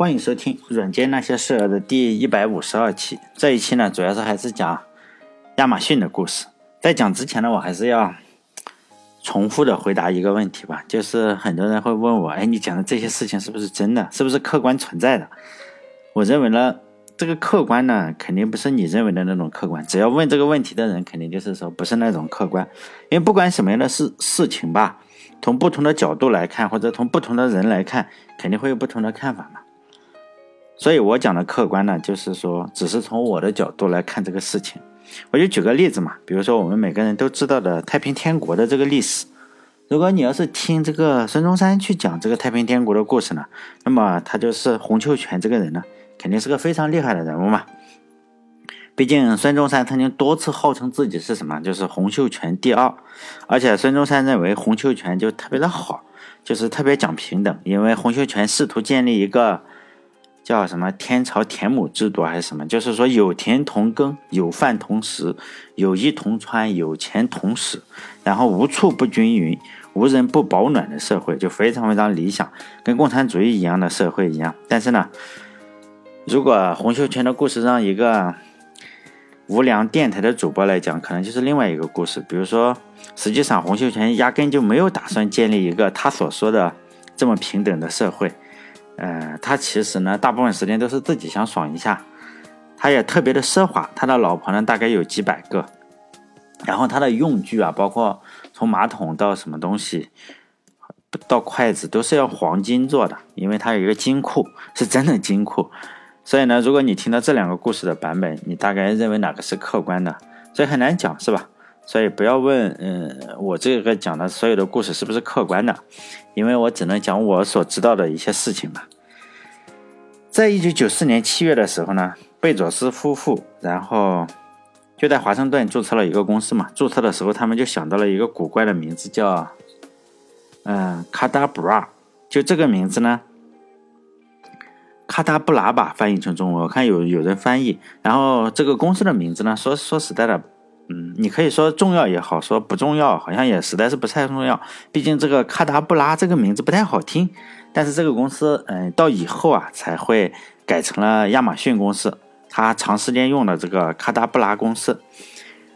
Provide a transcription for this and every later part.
欢迎收听《软件那些事儿》的第一百五十二期。这一期呢，主要是还是讲亚马逊的故事。在讲之前呢，我还是要重复的回答一个问题吧，就是很多人会问我：“哎，你讲的这些事情是不是真的？是不是客观存在的？”我认为呢，这个客观呢，肯定不是你认为的那种客观。只要问这个问题的人，肯定就是说不是那种客观。因为不管什么样的事事情吧，从不同的角度来看，或者从不同的人来看，肯定会有不同的看法嘛。所以我讲的客观呢，就是说，只是从我的角度来看这个事情。我就举个例子嘛，比如说我们每个人都知道的太平天国的这个历史。如果你要是听这个孙中山去讲这个太平天国的故事呢，那么他就是洪秀全这个人呢，肯定是个非常厉害的人物嘛。毕竟孙中山曾经多次号称自己是什么，就是洪秀全第二。而且孙中山认为洪秀全就特别的好，就是特别讲平等，因为洪秀全试图建立一个。叫什么天朝田亩制度还是什么？就是说有田同耕，有饭同食，有衣同穿，有钱同使，然后无处不均匀，无人不保暖的社会，就非常非常理想，跟共产主义一样的社会一样。但是呢，如果洪秀全的故事让一个无良电台的主播来讲，可能就是另外一个故事。比如说，实际上洪秀全压根就没有打算建立一个他所说的这么平等的社会。呃，他其实呢，大部分时间都是自己想爽一下，他也特别的奢华。他的老婆呢，大概有几百个，然后他的用具啊，包括从马桶到什么东西，到筷子，都是要黄金做的，因为他有一个金库，是真的金库。所以呢，如果你听到这两个故事的版本，你大概认为哪个是客观的？所以很难讲，是吧？所以不要问，嗯，我这个讲的所有的故事是不是客观的？因为我只能讲我所知道的一些事情吧。在一九九四年七月的时候呢，贝佐斯夫妇然后就在华盛顿注册了一个公司嘛。注册的时候，他们就想到了一个古怪的名字，叫嗯卡达布拉。就这个名字呢，卡达布拉吧，翻译成中文，我看有有人翻译。然后这个公司的名字呢，说说实在的。嗯，你可以说重要也好，说不重要，好像也实在是不太重要。毕竟这个卡达布拉这个名字不太好听。但是这个公司，嗯，到以后啊才会改成了亚马逊公司。他长时间用的这个卡达布拉公司，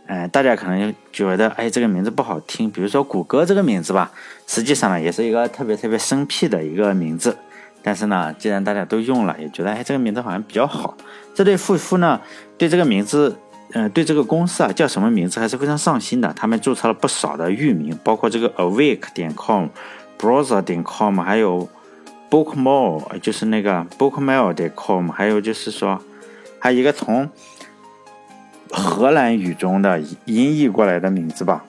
嗯，大家可能觉得，哎，这个名字不好听。比如说谷歌这个名字吧，实际上呢也是一个特别特别生僻的一个名字。但是呢，既然大家都用了，也觉得，哎，这个名字好像比较好。这对夫妇呢，对这个名字。嗯，对这个公司啊，叫什么名字还是非常上心的。他们注册了不少的域名，包括这个 awake 点 com、browser 点 com，还有 bookmail，就是那个 bookmail 点 com，还有就是说，还有一个从荷兰语中的音译过来的名字吧，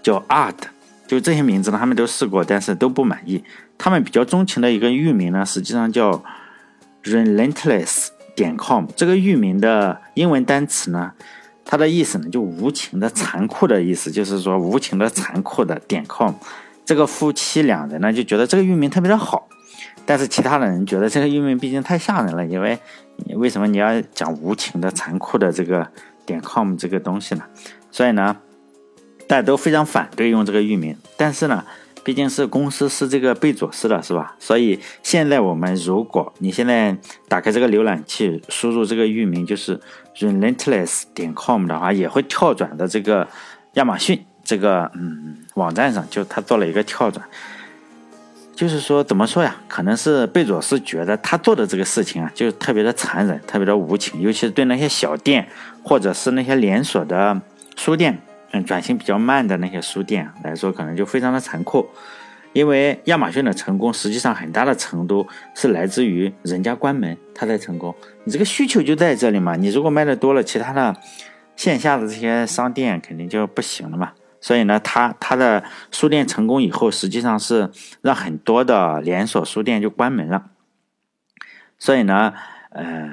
叫 art。就这些名字呢，他们都试过，但是都不满意。他们比较钟情的一个域名呢，实际上叫 relentless。点 com 这个域名的英文单词呢，它的意思呢就无情的、残酷的意思，就是说无情的、残酷的点 com。这个夫妻两人呢就觉得这个域名特别的好，但是其他的人觉得这个域名毕竟太吓人了，因为为什么你要讲无情的、残酷的这个点 com 这个东西呢？所以呢，大家都非常反对用这个域名，但是呢。毕竟是公司是这个贝佐斯的，是吧？所以现在我们如果你现在打开这个浏览器，输入这个域名就是 relentless 点 com 的话，也会跳转到这个亚马逊这个嗯网站上，就他做了一个跳转。就是说怎么说呀？可能是贝佐斯觉得他做的这个事情啊，就特别的残忍，特别的无情，尤其是对那些小店或者是那些连锁的书店。嗯，转型比较慢的那些书店来说，可能就非常的残酷，因为亚马逊的成功，实际上很大的程度是来自于人家关门，它才成功。你这个需求就在这里嘛，你如果卖的多了，其他的线下的这些商店肯定就不行了嘛。所以呢，他他的书店成功以后，实际上是让很多的连锁书店就关门了。所以呢，呃，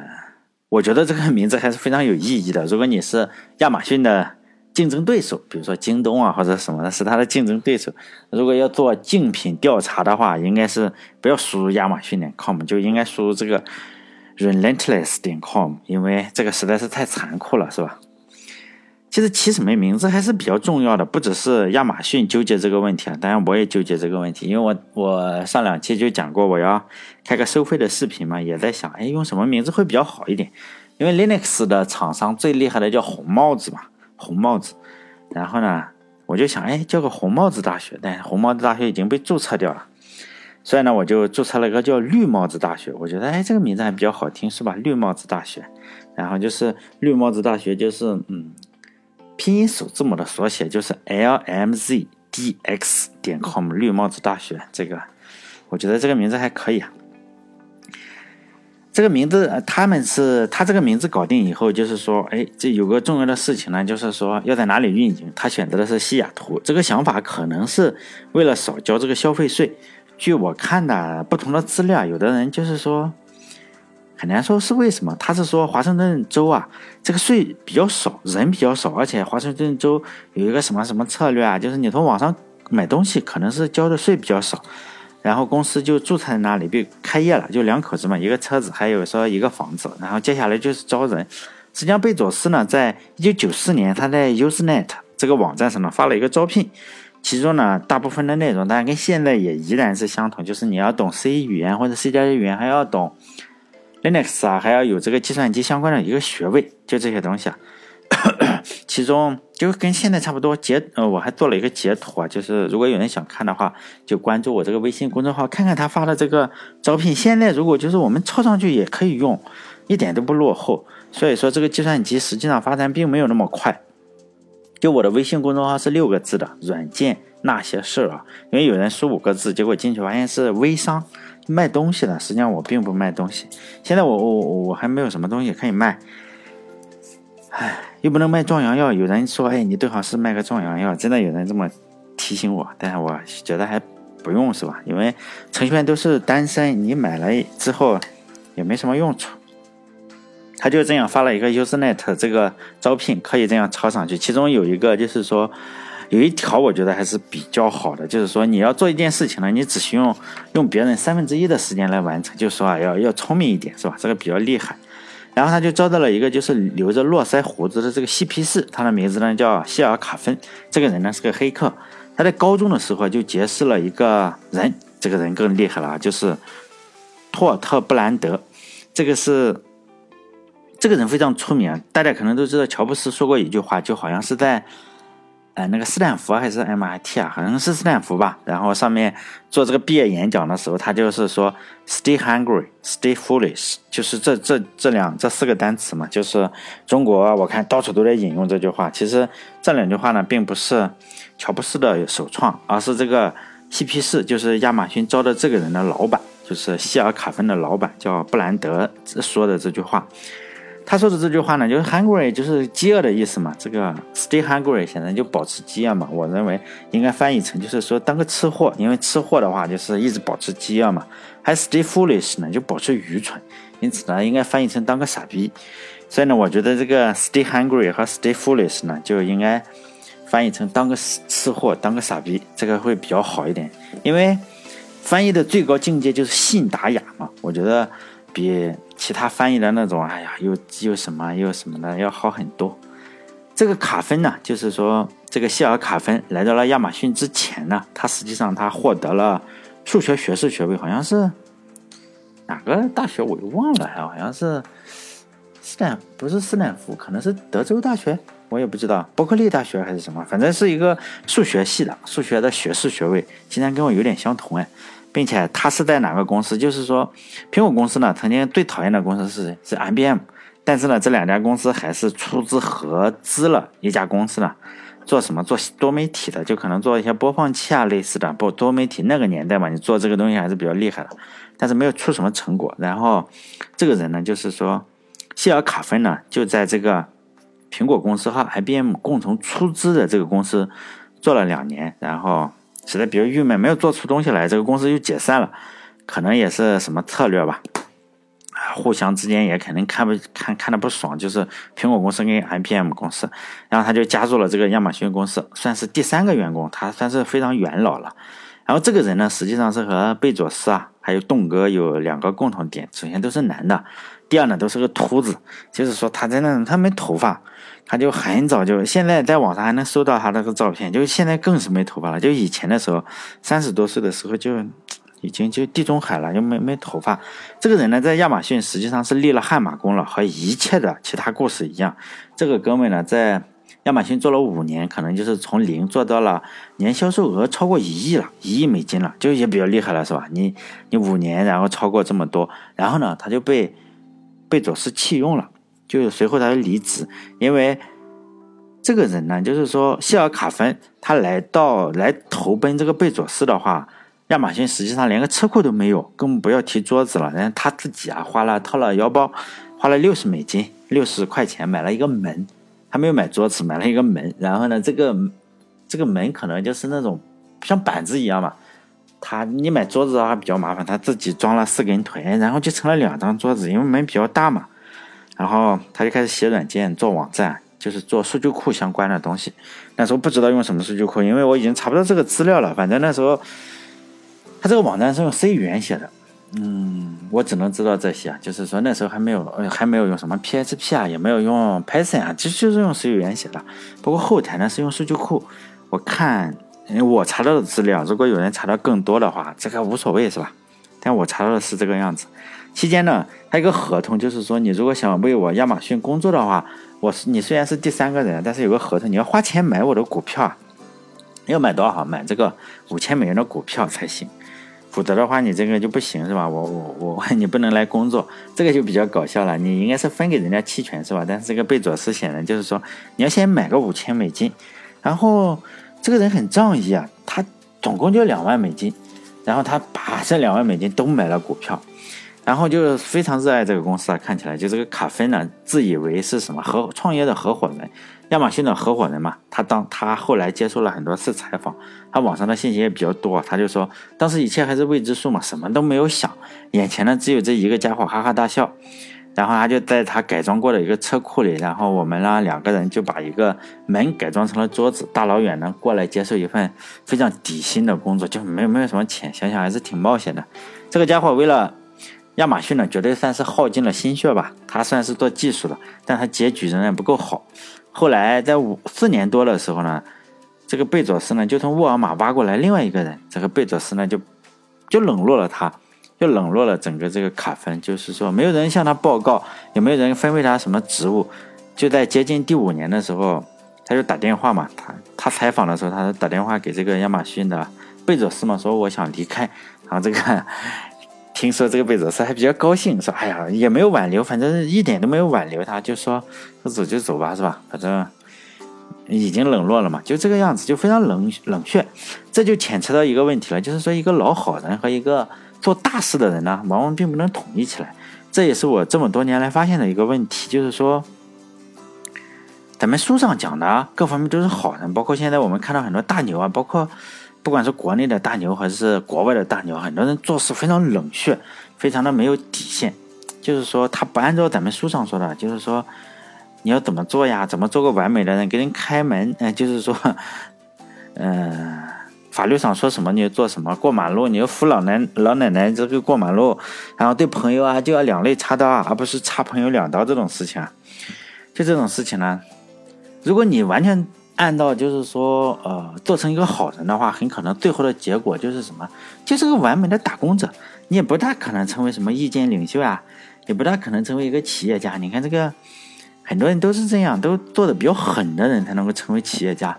我觉得这个名字还是非常有意义的。如果你是亚马逊的。竞争对手，比如说京东啊，或者什么的，是它的竞争对手。如果要做竞品调查的话，应该是不要输入亚马逊点 com，就应该输入这个 relentless 点 com，因为这个实在是太残酷了，是吧？其实起什么名字还是比较重要的，不只是亚马逊纠结这个问题啊，当然我也纠结这个问题，因为我我上两期就讲过我要开个收费的视频嘛，也在想，哎，用什么名字会比较好一点？因为 Linux 的厂商最厉害的叫红帽子嘛，红帽子。然后呢，我就想，哎，叫个红帽子大学，但红帽子大学已经被注册掉了，所以呢，我就注册了一个叫绿帽子大学。我觉得，哎，这个名字还比较好听，是吧？绿帽子大学。然后就是绿帽子大学，就是嗯。拼音首字母的缩写就是 L M Z D X 点 com 绿帽子大学，这个我觉得这个名字还可以啊。这个名字他们是他这个名字搞定以后，就是说，哎，这有个重要的事情呢，就是说要在哪里运营。他选择的是西雅图，这个想法可能是为了少交这个消费税。据我看的不同的资料，有的人就是说。很难说是为什么，他是说华盛顿州啊，这个税比较少，人比较少，而且华盛顿州有一个什么什么策略啊，就是你从网上买东西可能是交的税比较少，然后公司就注册在那里，被开业了，就两口子嘛，一个车子，还有说一个房子，然后接下来就是招人。实际上，贝佐斯呢，在一九九四年，他在 Usenet 这个网站上呢发了一个招聘，其中呢大部分的内容，当然跟现在也依然是相同，就是你要懂 C 语言或者 C 加加语言，还要懂。Linux 啊，还要有这个计算机相关的一个学位，就这些东西啊。其中就跟现在差不多。截呃，我还做了一个截图啊，就是如果有人想看的话，就关注我这个微信公众号，看看他发的这个招聘。现在如果就是我们抄上去也可以用，一点都不落后。所以说这个计算机实际上发展并没有那么快。就我的微信公众号是六个字的“软件那些事儿”啊，因为有人输五个字，结果进去发现是微商。卖东西的，实际上我并不卖东西。现在我我我还没有什么东西可以卖，唉，又不能卖壮阳药。有人说，哎，你最好是卖个壮阳药。真的有人这么提醒我，但是我觉得还不用，是吧？因为程序员都是单身，你买了之后也没什么用处。他就这样发了一个 Usenet 这个招聘，可以这样抄上去。其中有一个就是说。有一条我觉得还是比较好的，就是说你要做一件事情呢，你只需用用别人三分之一的时间来完成，就说啊要要聪明一点，是吧？这个比较厉害。然后他就招到了一个就是留着络腮胡子的这个嬉皮士，他的名字呢叫谢尔卡芬。这个人呢是个黑客，他在高中的时候就结识了一个人，这个人更厉害了，就是托尔特布兰德。这个是这个人非常出名，大家可能都知道，乔布斯说过一句话，就好像是在。哎，那个斯坦福还是 MIT 啊？好像是斯坦福吧。然后上面做这个毕业演讲的时候，他就是说 “Stay hungry, stay foolish”，就是这这这两这四个单词嘛。就是中国我看到处都在引用这句话。其实这两句话呢，并不是乔布斯的首创，而是这个嬉皮士，就是亚马逊招的这个人的老板，就是希尔卡芬的老板叫布兰德说的这句话。他说的这句话呢，就是 hungry，就是饥饿的意思嘛。这个 stay hungry 显然就保持饥饿嘛。我认为应该翻译成就是说当个吃货，因为吃货的话就是一直保持饥饿嘛。还 stay foolish 呢，就保持愚蠢。因此呢，应该翻译成当个傻逼。所以呢，我觉得这个 stay hungry 和 stay foolish 呢，就应该翻译成当个吃货，当个傻逼，这个会比较好一点。因为翻译的最高境界就是信达雅嘛。我觉得比。其他翻译的那种，哎呀，又又什么又什么的，要好很多。这个卡芬呢，就是说这个谢尔卡芬来到了亚马逊之前呢，他实际上他获得了数学学士学位，好像是哪个大学我又忘了，好像是斯坦不是斯坦福，可能是德州大学，我也不知道，伯克利大学还是什么，反正是一个数学系的数学的学士学位，竟然跟我有点相同哎。并且他是在哪个公司？就是说，苹果公司呢，曾经最讨厌的公司是是 IBM，但是呢，这两家公司还是出资合资了一家公司呢，做什么？做多媒体的，就可能做一些播放器啊类似的。不，多媒体那个年代嘛，你做这个东西还是比较厉害的，但是没有出什么成果。然后这个人呢，就是说，谢尔卡芬呢，就在这个苹果公司和 IBM 共同出资的这个公司做了两年，然后。实在比较郁闷，没有做出东西来，这个公司就解散了，可能也是什么策略吧。互相之间也肯定看不看看的不爽，就是苹果公司跟 IBM 公司，然后他就加入了这个亚马逊公司，算是第三个员工，他算是非常元老了。然后这个人呢，实际上是和贝佐斯啊，还有栋哥有两个共同点，首先都是男的，第二呢都是个秃子，就是说他真的他没头发。他就很早就，现在在网上还能搜到他那个照片，就现在更是没头发了。就以前的时候，三十多岁的时候就已经就地中海了，就没没头发。这个人呢，在亚马逊实际上是立了汗马功劳，和一切的其他故事一样。这个哥们呢，在亚马逊做了五年，可能就是从零做到了年销售额超过一亿了，一亿美金了，就也比较厉害了，是吧？你你五年，然后超过这么多，然后呢，他就被贝佐斯弃用了。就随后他就离职，因为这个人呢，就是说谢尔卡芬他来到来投奔这个贝佐斯的话，亚马逊实际上连个车库都没有，更不要提桌子了。然后他自己啊花了掏了腰包，花了六十美金，六十块钱买了一个门，他没有买桌子，买了一个门。然后呢，这个这个门可能就是那种像板子一样嘛，他你买桌子的话比较麻烦，他自己装了四根腿，然后就成了两张桌子，因为门比较大嘛。然后他就开始写软件、做网站，就是做数据库相关的东西。那时候不知道用什么数据库，因为我已经查不到这个资料了。反正那时候他这个网站是用 C 语言写的，嗯，我只能知道这些。就是说那时候还没有，还没有用什么 PHP 啊，也没有用 Python 啊，其实就是用 C 语言写的。不过后台呢是用数据库。我看因为我查到的资料，如果有人查到更多的话，这个无所谓是吧？但我查到的是这个样子。期间呢，还有个合同，就是说你如果想为我亚马逊工作的话，我是你虽然是第三个人，但是有个合同，你要花钱买我的股票啊，要买多少？买这个五千美元的股票才行，否则的话你这个就不行是吧？我我我你不能来工作，这个就比较搞笑了。你应该是分给人家期权是吧？但是这个贝佐斯显然就是说你要先买个五千美金，然后这个人很仗义啊，他总共就两万美金，然后他把这两万美金都买了股票。然后就非常热爱这个公司啊，看起来就这个卡芬呢，自以为是什么合创业的合伙人，亚马逊的合伙人嘛。他当他后来接受了很多次采访，他网上的信息也比较多，他就说当时一切还是未知数嘛，什么都没有想，眼前呢只有这一个家伙哈哈大笑。然后他就在他改装过的一个车库里，然后我们呢两个人就把一个门改装成了桌子，大老远呢过来接受一份非常底薪的工作，就没有没有什么钱，想想还是挺冒险的。这个家伙为了。亚马逊呢，绝对算是耗尽了心血吧。他算是做技术的，但他结局仍然不够好。后来在五四年多的时候呢，这个贝佐斯呢就从沃尔玛挖过来另外一个人，这个贝佐斯呢就就冷落了他，就冷落了整个这个卡芬，就是说没有人向他报告，也没有人分配他什么职务。就在接近第五年的时候，他就打电话嘛，他他采访的时候，他打电话给这个亚马逊的贝佐斯嘛，说我想离开，然后这个。听说这个贝佐斯还比较高兴，说：“哎呀，也没有挽留，反正一点都没有挽留他，就说说走就走吧，是吧？反正已经冷落了嘛，就这个样子，就非常冷冷血。这就牵扯到一个问题了，就是说一个老好人和一个做大事的人呢，往往并不能统一起来。这也是我这么多年来发现的一个问题，就是说咱们书上讲的各方面都是好人，包括现在我们看到很多大牛啊，包括。”不管是国内的大牛还是国外的大牛，很多人做事非常冷血，非常的没有底线。就是说，他不按照咱们书上说的，就是说你要怎么做呀？怎么做个完美的人给人开门？嗯，就是说，嗯，法律上说什么你就做什么。过马路你要扶老奶老奶奶这个过马路，然后对朋友啊就要两肋插刀啊，而不是插朋友两刀这种事情啊。就这种事情呢，如果你完全。按照就是说，呃，做成一个好人的话，很可能最后的结果就是什么，就是个完美的打工者。你也不大可能成为什么意见领袖啊，也不大可能成为一个企业家。你看这个，很多人都是这样，都做的比较狠的人才能够成为企业家。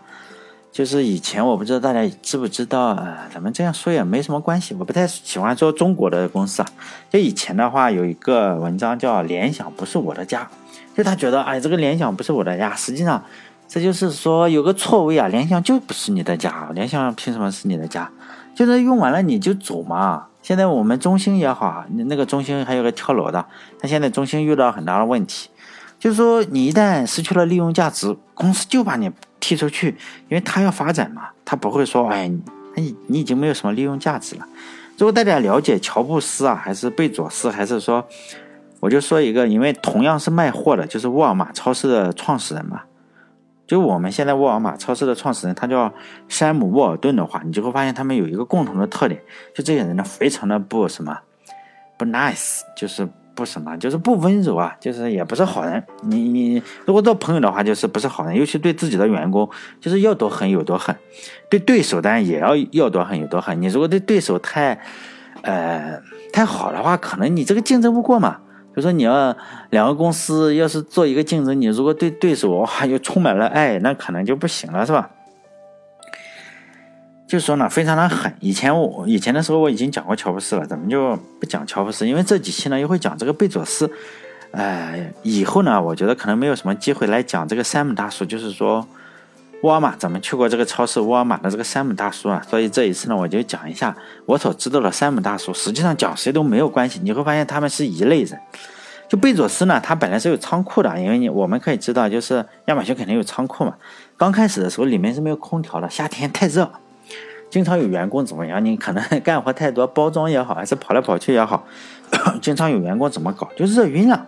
就是以前我不知道大家知不知道，呃，咱们这样说也没什么关系。我不太喜欢说中国的公司啊。就以前的话，有一个文章叫“联想不是我的家”，就他觉得，哎，这个联想不是我的家，实际上。这就是说有个错位啊，联想就不是你的家，联想凭什么是你的家？就是用完了你就走嘛。现在我们中兴也好啊，那个中兴还有个跳楼的，他现在中兴遇到很大的问题，就是说你一旦失去了利用价值，公司就把你踢出去，因为他要发展嘛，他不会说哎，你你已经没有什么利用价值了。如果大家了解乔布斯啊，还是贝佐斯，还是说，我就说一个，因为同样是卖货的，就是沃尔玛超市的创始人嘛。就我们现在沃尔玛超市的创始人，他叫山姆沃尔顿的话，你就会发现他们有一个共同的特点，就这些人呢，非常的不什么，不 nice，就是不什么，就是不温柔啊，就是也不是好人。你你如果做朋友的话，就是不是好人，尤其对自己的员工，就是要多狠有多狠，对对手当然也要要多狠有多狠。你如果对对手太，呃太好的话，可能你这个竞争不过嘛。就说你要两个公司要是做一个竞争，你如果对对手哇又充满了爱，那可能就不行了，是吧？就说呢，非常的狠。以前我以前的时候我已经讲过乔布斯了，咱们就不讲乔布斯，因为这几期呢又会讲这个贝佐斯。哎，以后呢，我觉得可能没有什么机会来讲这个山姆大叔，就是说沃尔玛，咱们去过这个超市，沃尔玛的这个山姆大叔啊。所以这一次呢，我就讲一下我所知道的山姆大叔。实际上讲谁都没有关系，你会发现他们是一类人。就贝佐斯呢，他本来是有仓库的，因为你我们可以知道，就是亚马逊肯定有仓库嘛。刚开始的时候里面是没有空调的，夏天太热。经常有员工怎么样？你可能干活太多，包装也好，还是跑来跑去也好，经常有员工怎么搞，就热晕了。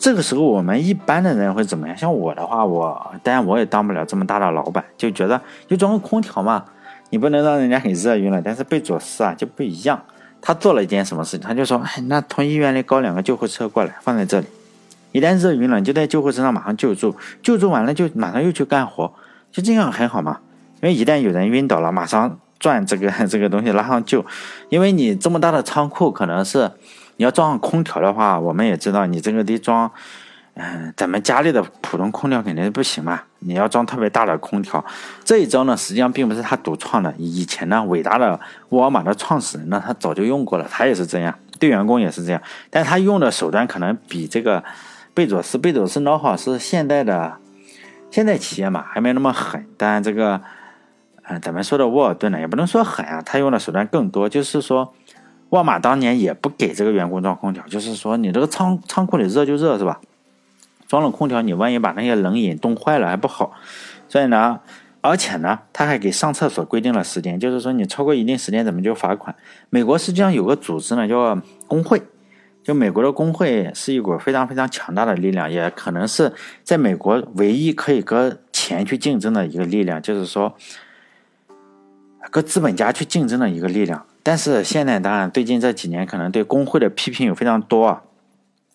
这个时候我们一般的人会怎么样？像我的话，我当然我也当不了这么大的老板，就觉得就装个空调嘛，你不能让人家很热晕了。但是贝佐斯啊就不一样，他做了一件什么事情？他就说：“哎，那从医院里搞两个救护车过来，放在这里，一旦热晕了，就在救护车上马上救助，救助完了就马上又去干活，就这样很好嘛。因为一旦有人晕倒了，马上。”转这个 这个东西拉上救，因为你这么大的仓库，可能是你要装上空调的话，我们也知道你这个得装，嗯，咱们家里的普通空调肯定是不行嘛，你要装特别大的空调。这一招呢，实际上并不是他独创的，以前呢，伟大的沃尔玛的创始人呢，他早就用过了，他也是这样，对员工也是这样，但他用的手段可能比这个贝佐斯，贝佐斯孬好是现代的现代企业嘛，还没那么狠，但这个。嗯，咱们说的沃尔顿呢，也不能说狠啊，他用的手段更多。就是说，沃尔玛当年也不给这个员工装空调，就是说你这个仓仓库里热就热是吧？装了空调，你万一把那些冷饮冻坏了还不好。所以呢，而且呢，他还给上厕所规定了时间，就是说你超过一定时间，怎么就罚款？美国实际上有个组织呢，叫工会，就美国的工会是一股非常非常强大的力量，也可能是在美国唯一可以跟钱去竞争的一个力量，就是说。和资本家去竞争的一个力量，但是现在当然最近这几年可能对工会的批评有非常多啊，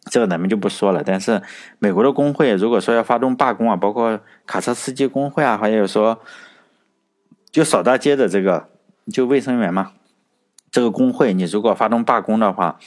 这个咱们就不说了。但是美国的工会如果说要发动罢工啊，包括卡车司机工会啊，还有说就扫大街的这个就卫生员嘛，这个工会你如果发动罢工的话，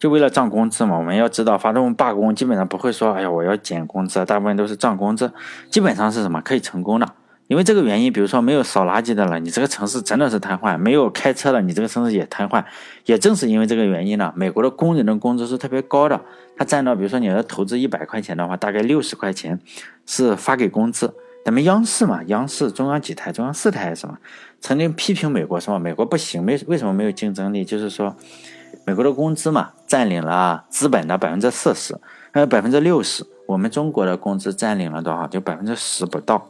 就为了涨工资嘛。我们要知道发动罢工基本上不会说哎呀我要减工资，大部分都是涨工资，基本上是什么可以成功的。因为这个原因，比如说没有扫垃圾的了，你这个城市真的是瘫痪；没有开车了，你这个城市也瘫痪。也正是因为这个原因呢，美国的工人的工资是特别高的，他占到，比如说你要投资一百块钱的话，大概六十块钱是发给工资。咱们央视嘛，央视中央几台、中央四台还是什么，曾经批评美国什么，美国不行，没为什么没有竞争力？就是说，美国的工资嘛，占领了资本的百分之四十，还有百分之六十，我们中国的工资占领了多少？就百分之十不到。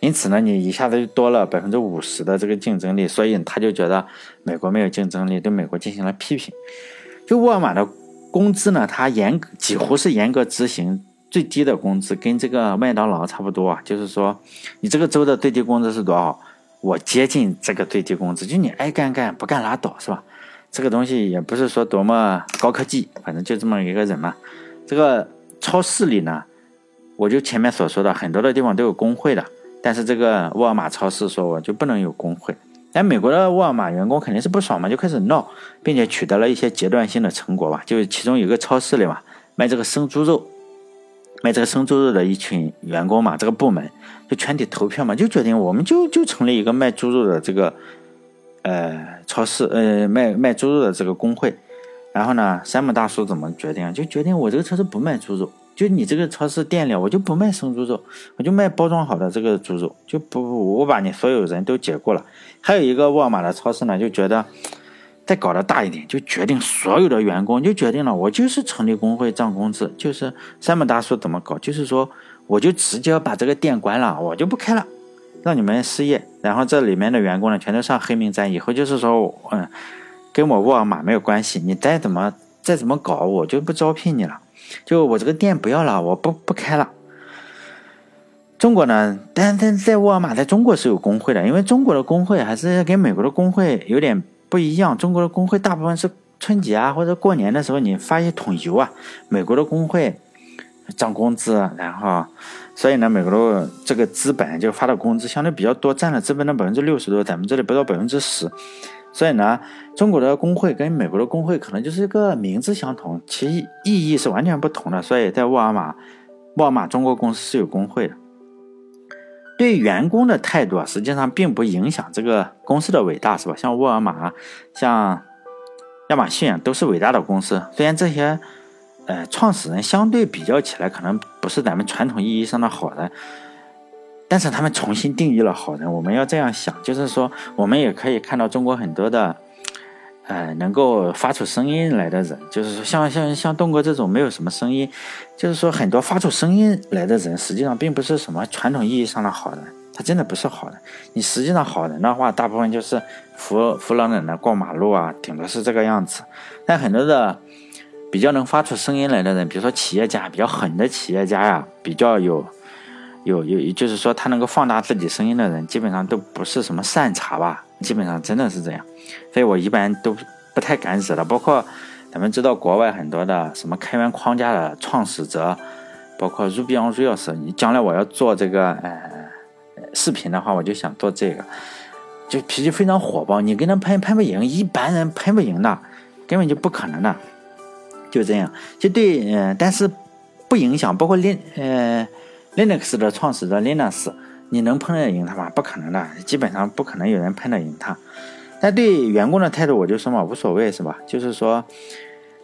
因此呢，你一下子就多了百分之五十的这个竞争力，所以他就觉得美国没有竞争力，对美国进行了批评。就沃尔玛的工资呢，它严几乎是严格执行最低的工资，跟这个麦当劳差不多啊。就是说，你这个州的最低工资是多少？我接近这个最低工资，就你爱干干，不干拉倒，是吧？这个东西也不是说多么高科技，反正就这么一个人嘛。这个超市里呢，我就前面所说的，很多的地方都有工会的。但是这个沃尔玛超市说我就不能有工会，但美国的沃尔玛员工肯定是不爽嘛，就开始闹，并且取得了一些阶段性的成果吧。就是其中有个超市里嘛，卖这个生猪肉，卖这个生猪肉的一群员工嘛，这个部门就全体投票嘛，就决定我们就就成立一个卖猪肉的这个呃超市，呃卖卖猪肉的这个工会。然后呢，山姆大叔怎么决定？就决定我这个超市不卖猪肉。就你这个超市店里，我就不卖生猪肉，我就卖包装好的这个猪肉，就不不我把你所有人都解雇了。还有一个沃尔玛的超市呢，就觉得再搞得大一点，就决定所有的员工就决定了，我就是成立工会涨工资，就是山姆大叔怎么搞，就是说我就直接把这个店关了，我就不开了，让你们失业。然后这里面的员工呢，全都上黑名单，以后就是说，嗯，跟我沃尔玛没有关系，你再怎么再怎么搞，我就不招聘你了。就我这个店不要了，我不不开了。中国呢，但但在沃尔玛，在中国是有工会的，因为中国的工会还是跟美国的工会有点不一样。中国的工会大部分是春节啊或者过年的时候，你发一桶油啊，美国的工会涨工资，然后所以呢，美国的这个资本就发的工资相对比较多，占了资本的百分之六十多，咱们这里不到百分之十。所以呢，中国的工会跟美国的工会可能就是一个名字相同，其意义是完全不同的。所以在沃尔玛，沃尔玛中国公司是有工会的。对员工的态度啊，实际上并不影响这个公司的伟大，是吧？像沃尔玛、像亚马逊都是伟大的公司。虽然这些呃创始人相对比较起来，可能不是咱们传统意义上的好人。但是他们重新定义了好人，我们要这样想，就是说，我们也可以看到中国很多的，呃，能够发出声音来的人，就是说，像像像东哥这种没有什么声音，就是说，很多发出声音来的人，实际上并不是什么传统意义上的好人，他真的不是好人。你实际上好人的话，大部分就是扶扶老奶奶过马路啊，顶多是这个样子。但很多的比较能发出声音来的人，比如说企业家，比较狠的企业家呀，比较有。有有，就是说他能够放大自己声音的人，基本上都不是什么善茬吧，基本上真的是这样，所以我一般都不太敢惹的。包括咱们知道国外很多的什么开源框架的创始者，包括 Ruby on Rails，你将来我要做这个呃视频的话，我就想做这个，就脾气非常火爆，你跟他喷喷不赢，一般人喷不赢的，根本就不可能的，就这样，就对，嗯，但是不影响，包括连，呃。Linux 的创始者 Linux，你能喷得赢他吗？不可能的，基本上不可能有人喷得赢他。但对员工的态度，我就说嘛，无所谓，是吧？就是说，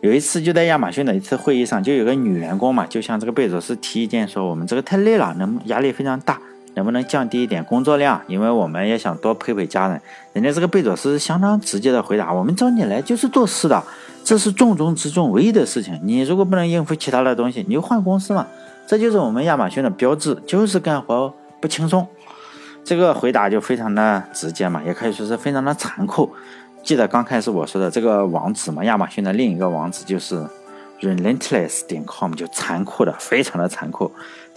有一次就在亚马逊的一次会议上，就有个女员工嘛，就向这个贝佐斯提意见，说我们这个太累了，能压力非常大，能不能降低一点工作量？因为我们也想多陪陪家人。人家这个贝佐斯相当直接的回答：我们找你来就是做事的，这是重中之重、唯一的事情。你如果不能应付其他的东西，你就换公司嘛。这就是我们亚马逊的标志，就是干活不轻松。这个回答就非常的直接嘛，也可以说是非常的残酷。记得刚开始我说的这个网址嘛，亚马逊的另一个网址就是 relentless 点 com，就残酷的，非常的残酷。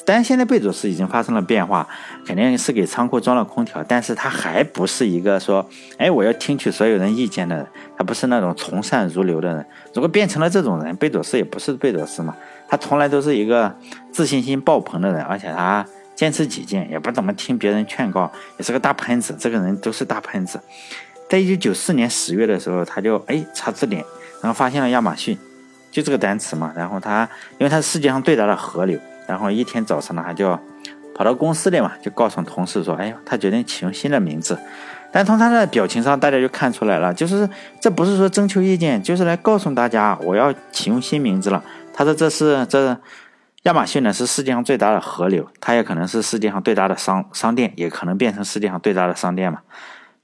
但是现在贝佐斯已经发生了变化，肯定是给仓库装了空调，但是他还不是一个说，哎，我要听取所有人意见的人，他不是那种从善如流的人。如果变成了这种人，贝佐斯也不是贝佐斯嘛。他从来都是一个自信心爆棚的人，而且他坚持己见，也不怎么听别人劝告，也是个大喷子。这个人都是大喷子。在一九九四年十月的时候，他就哎查字典，然后发现了亚马逊，就这个单词嘛。然后他因为他是世界上最大的河流，然后一天早上呢，他就跑到公司里嘛，就告诉同事说：“哎呀他决定启用新的名字。”但从他的表情上，大家就看出来了，就是这不是说征求意见，就是来告诉大家我要启用新名字了。他说：“这是这亚马逊呢，是世界上最大的河流，它也可能是世界上最大的商商店，也可能变成世界上最大的商店嘛。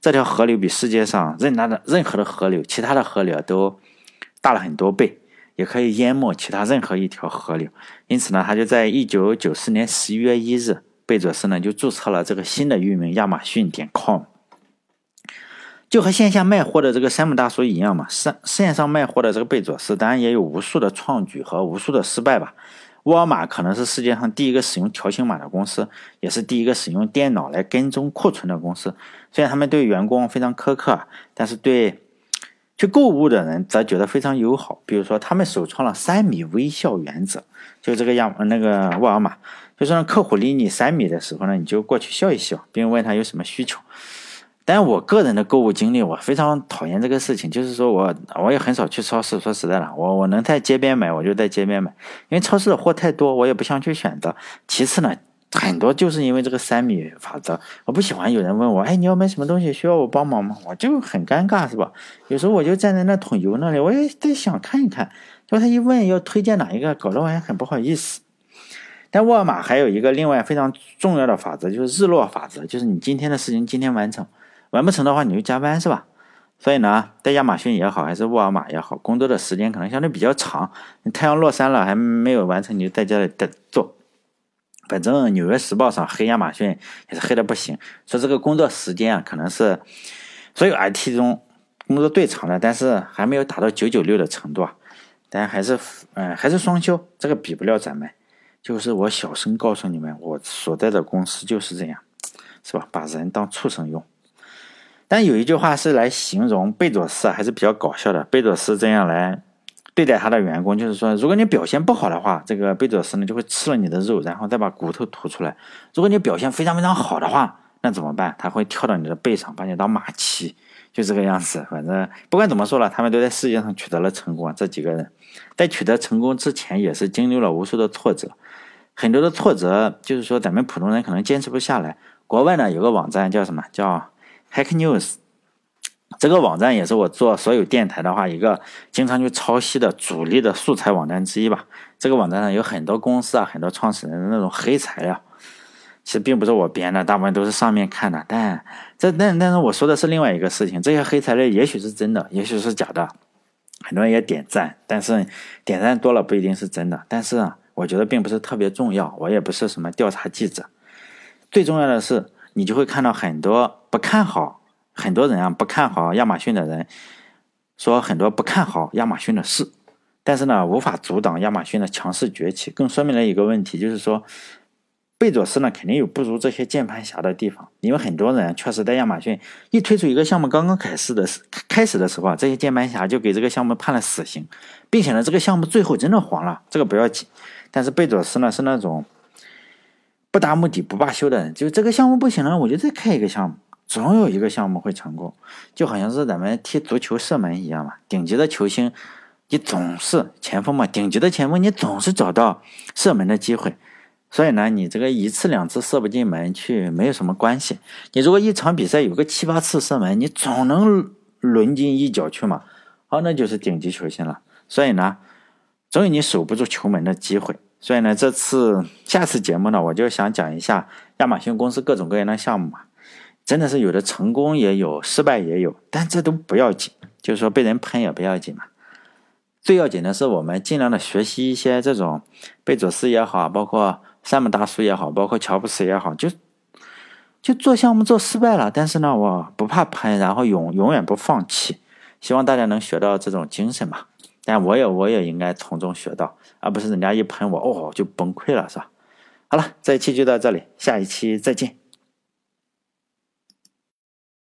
这条河流比世界上任何的任何的河流，其他的河流都大了很多倍，也可以淹没其他任何一条河流。因此呢，他就在一九九四年十一月一日，贝佐斯呢就注册了这个新的域名亚马逊点 com。”就和线下卖货的这个山姆大叔一样嘛，线线上卖货的这个贝佐斯，当然也有无数的创举和无数的失败吧。沃尔玛可能是世界上第一个使用条形码的公司，也是第一个使用电脑来跟踪库存的公司。虽然他们对员工非常苛刻，但是对去购物的人则觉得非常友好。比如说，他们首创了三米微笑原则，就这个样，那个沃尔玛，就是让客户离你三米的时候呢，你就过去笑一笑，并问他有什么需求。但我个人的购物经历，我非常讨厌这个事情，就是说我我也很少去超市。说实在的，我我能在街边买，我就在街边买，因为超市的货太多，我也不想去选择。其次呢，很多就是因为这个三米法则，我不喜欢有人问我，哎，你要买什么东西，需要我帮忙吗？我就很尴尬，是吧？有时候我就站在那桶油那里，我也在想看一看，就他一问要推荐哪一个，搞得我也很不好意思。但沃尔玛还有一个另外非常重要的法则，就是日落法则，就是你今天的事情今天完成。完不成的话，你就加班是吧？所以呢，在亚马逊也好，还是沃尔玛也好，工作的时间可能相对比较长。你太阳落山了还没有完成，你就在家里待做。反正《纽约时报》上黑亚马逊也是黑的不行，说这个工作时间啊，可能是所有 IT 中工作最长的，但是还没有达到九九六的程度啊。但还是，嗯，还是双休，这个比不了咱们。就是我小声告诉你们，我所在的公司就是这样，是吧？把人当畜生用。但有一句话是来形容贝佐斯还是比较搞笑的。贝佐斯这样来对待他的员工，就是说，如果你表现不好的话，这个贝佐斯呢就会吃了你的肉，然后再把骨头吐出来；如果你表现非常非常好的话，那怎么办？他会跳到你的背上，把你当马骑，就这个样子。反正不管怎么说了，他们都在世界上取得了成功。这几个人在取得成功之前，也是经历了无数的挫折，很多的挫折，就是说咱们普通人可能坚持不下来。国外呢有个网站叫什么？叫 Hack News，这个网站也是我做所有电台的话一个经常去抄袭的主力的素材网站之一吧。这个网站上有很多公司啊，很多创始人的那种黑材料，其实并不是我编的，大部分都是上面看的。但这但但是我说的是另外一个事情，这些黑材料也许是真的，也许是假的，很多人也点赞，但是点赞多了不一定是真的。但是，我觉得并不是特别重要，我也不是什么调查记者，最重要的是。你就会看到很多不看好，很多人啊不看好亚马逊的人，说很多不看好亚马逊的事，但是呢无法阻挡亚马逊的强势崛起，更说明了一个问题，就是说贝佐斯呢肯定有不如这些键盘侠的地方，因为很多人确实在亚马逊一推出一个项目刚刚开始的开始的时候啊，这些键盘侠就给这个项目判了死刑，并且呢这个项目最后真的黄了，这个不要紧，但是贝佐斯呢是那种。不达目的不罢休的人，就这个项目不行了，我就再开一个项目，总有一个项目会成功，就好像是咱们踢足球射门一样嘛。顶级的球星，你总是前锋嘛，顶级的前锋你总是找到射门的机会，所以呢，你这个一次两次射不进门去没有什么关系。你如果一场比赛有个七八次射门，你总能抡进一脚去嘛，好，那就是顶级球星了。所以呢，总有你守不住球门的机会。所以呢，这次下次节目呢，我就想讲一下亚马逊公司各种各样的项目嘛，真的是有的成功也有，失败也有，但这都不要紧，就是说被人喷也不要紧嘛。最要紧的是我们尽量的学习一些这种贝佐斯也好，包括山姆大叔也好，包括乔布斯也好，就就做项目做失败了，但是呢，我不怕喷，然后永永远不放弃，希望大家能学到这种精神嘛。但我也我也应该从中学到，而不是人家一喷我哦就崩溃了，是吧？好了，这一期就到这里，下一期再见。